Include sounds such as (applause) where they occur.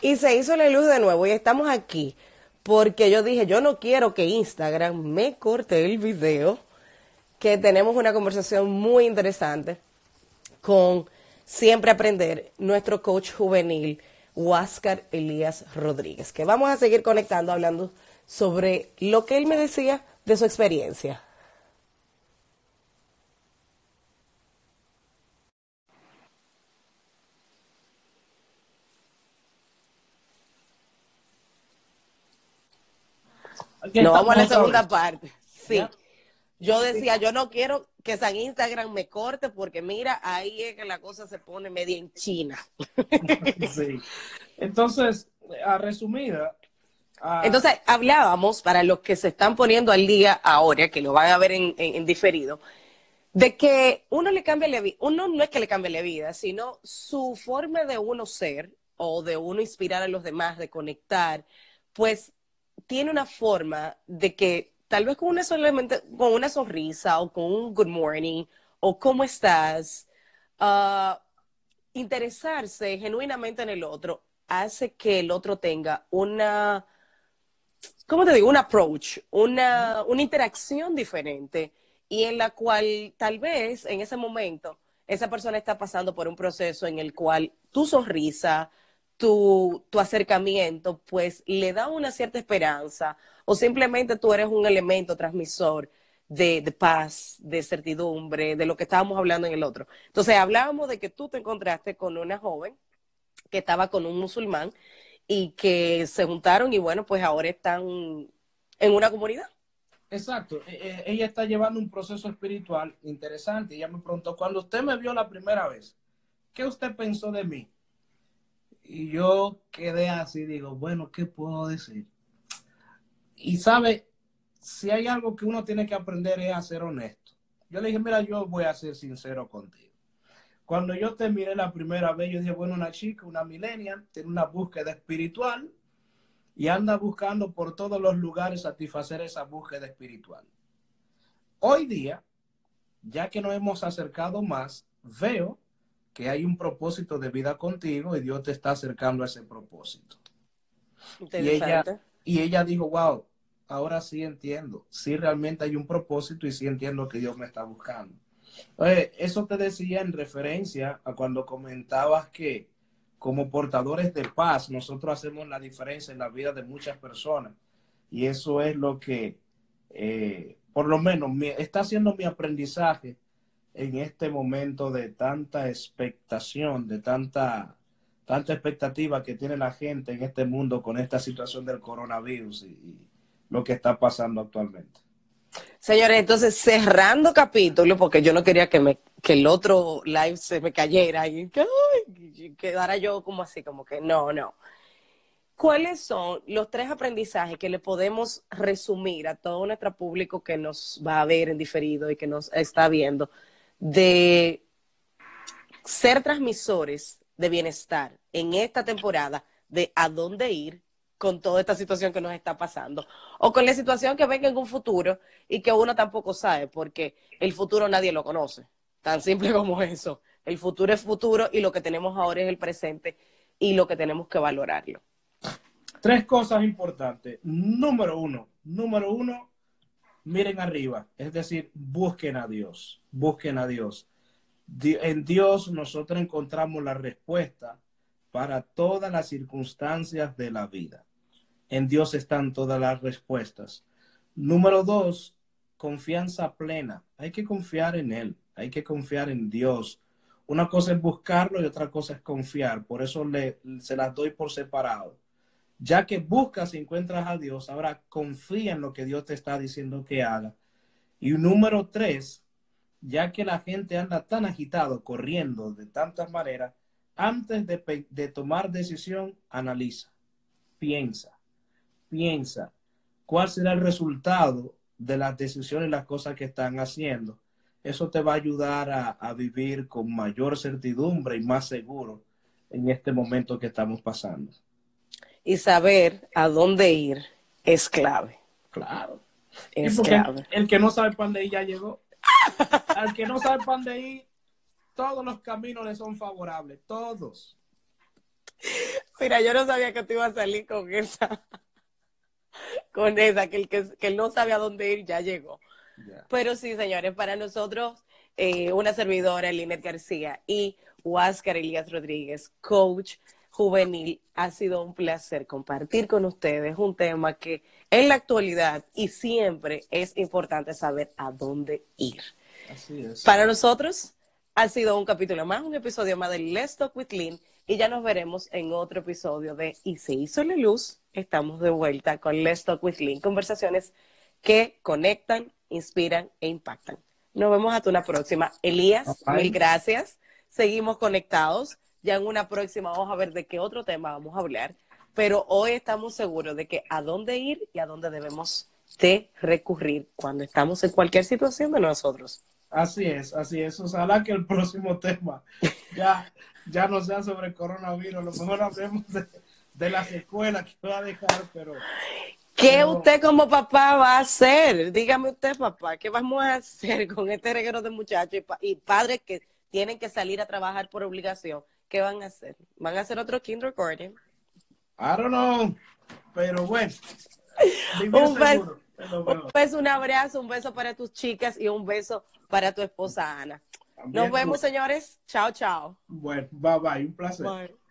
Y se hizo la luz de nuevo y estamos aquí porque yo dije, yo no quiero que Instagram me corte el video, que tenemos una conversación muy interesante con Siempre Aprender, nuestro coach juvenil, Huáscar Elías Rodríguez, que vamos a seguir conectando hablando sobre lo que él me decía de su experiencia. No, vamos a la segunda parte. Sí. Yo decía, yo no quiero que San Instagram me corte porque mira, ahí es que la cosa se pone media en China. (laughs) sí. Entonces, a resumida. Entonces, hablábamos, para los que se están poniendo al día ahora, que lo van a ver en, diferido, de que uno le cambia la vida, uno no es que le cambie la vida, sino su forma de uno ser o de uno inspirar a los demás, de conectar, pues tiene una forma de que tal vez con una, solamente, con una sonrisa o con un good morning o cómo estás, uh, interesarse genuinamente en el otro hace que el otro tenga una, ¿cómo te digo? Un approach, una, una interacción diferente y en la cual tal vez en ese momento esa persona está pasando por un proceso en el cual tu sonrisa, tu, tu acercamiento, pues le da una cierta esperanza o simplemente tú eres un elemento transmisor de, de, paz, de certidumbre, de lo que estábamos hablando en el otro. Entonces hablábamos de que tú te encontraste con una joven que estaba con un musulmán y que se juntaron y bueno, pues ahora están en una comunidad. Exacto, e, e, ella está llevando un proceso espiritual interesante. Ella me preguntó, cuando usted me vio la primera vez, ¿qué usted pensó de mí? Y yo quedé así, digo, bueno, ¿qué puedo decir? Y sabe, si hay algo que uno tiene que aprender es a ser honesto. Yo le dije, mira, yo voy a ser sincero contigo. Cuando yo te miré la primera vez, yo dije, bueno, una chica, una millennial, tiene una búsqueda espiritual y anda buscando por todos los lugares satisfacer esa búsqueda espiritual. Hoy día, ya que nos hemos acercado más, veo que hay un propósito de vida contigo y Dios te está acercando a ese propósito. Y ella, y ella dijo, wow, ahora sí entiendo, sí realmente hay un propósito y sí entiendo que Dios me está buscando. eso te decía en referencia a cuando comentabas que como portadores de paz nosotros hacemos la diferencia en la vida de muchas personas y eso es lo que eh, por lo menos está haciendo mi aprendizaje en este momento de tanta expectación, de tanta, tanta expectativa que tiene la gente en este mundo con esta situación del coronavirus y, lo que está pasando actualmente. Señores, entonces cerrando capítulo, porque yo no quería que, me, que el otro live se me cayera y que quedara yo como así, como que no, no. ¿Cuáles son los tres aprendizajes que le podemos resumir a todo nuestro público que nos va a ver en diferido y que nos está viendo de ser transmisores de bienestar en esta temporada, de a dónde ir con toda esta situación que nos está pasando, o con la situación que venga en un futuro y que uno tampoco sabe, porque el futuro nadie lo conoce, tan simple como eso. El futuro es futuro y lo que tenemos ahora es el presente y lo que tenemos que valorarlo. Tres cosas importantes. Número uno, número uno, miren arriba, es decir, busquen a Dios, busquen a Dios. En Dios nosotros encontramos la respuesta para todas las circunstancias de la vida. En Dios están todas las respuestas. Número dos, confianza plena. Hay que confiar en Él, hay que confiar en Dios. Una cosa es buscarlo y otra cosa es confiar. Por eso le, se las doy por separado. Ya que buscas y encuentras a Dios, ahora confía en lo que Dios te está diciendo que haga. Y número tres, ya que la gente anda tan agitado, corriendo de tantas maneras, antes de, tomar decisión, analiza, piensa, piensa cuál será el resultado de las decisiones y las cosas que están haciendo. Eso te va a ayudar a, vivir con mayor certidumbre y más seguro en este momento que estamos pasando y saber a dónde ir es clave. Claro. Es clave. El que no sabe para dónde ir ya llegó. Al que no sabe para dónde ir, todos los caminos le son favorables, todos. Mira, yo no sabía que tú ibas a salir con esa, con esa, que el que, que no sabe a dónde ir ya llegó. Pero sí, señores, para nosotros, eh, una servidora, Linet García, y Huáscar Elías Rodríguez, coach juvenil, ha sido un placer compartir con ustedes un tema que en la actualidad y siempre es importante saber a dónde ir. Así es. Para nosotros ha sido un capítulo más, un episodio más de Let's Talk with Lynn y ya nos veremos en otro episodio de Y se hizo la luz. Estamos de vuelta con Let's Talk with Lynn, conversaciones que conectan, inspiran e impactan. Nos vemos hasta una próxima. Elías, Bye. mil gracias. Seguimos conectados. Ya en una próxima vamos a ver de qué otro tema vamos a hablar. Pero hoy estamos seguros de que a dónde ir y a dónde debemos de recurrir cuando estamos en cualquier situación de nosotros. Así es, así es. Ojalá que el próximo tema ya, ya no sea sobre coronavirus. A lo mejor hablemos de, de la secuela que va a dejar, pero ¿Qué No. usted como papá va a hacer? Dígame usted, papá, ¿qué vamos a hacer con este reguero de muchachos y, pa- y padres que tienen que salir a trabajar por obligación? ¿Qué van a hacer? ¿Van a hacer otro kindergarten? I don't know. Pero bueno, (laughs) Un beso. Un beso, un abrazo, un beso para tus chicas y un beso para tu esposa Ana. También, Nos vemos, señores. Chao, chao. Bueno, bye bye, un placer. Bye.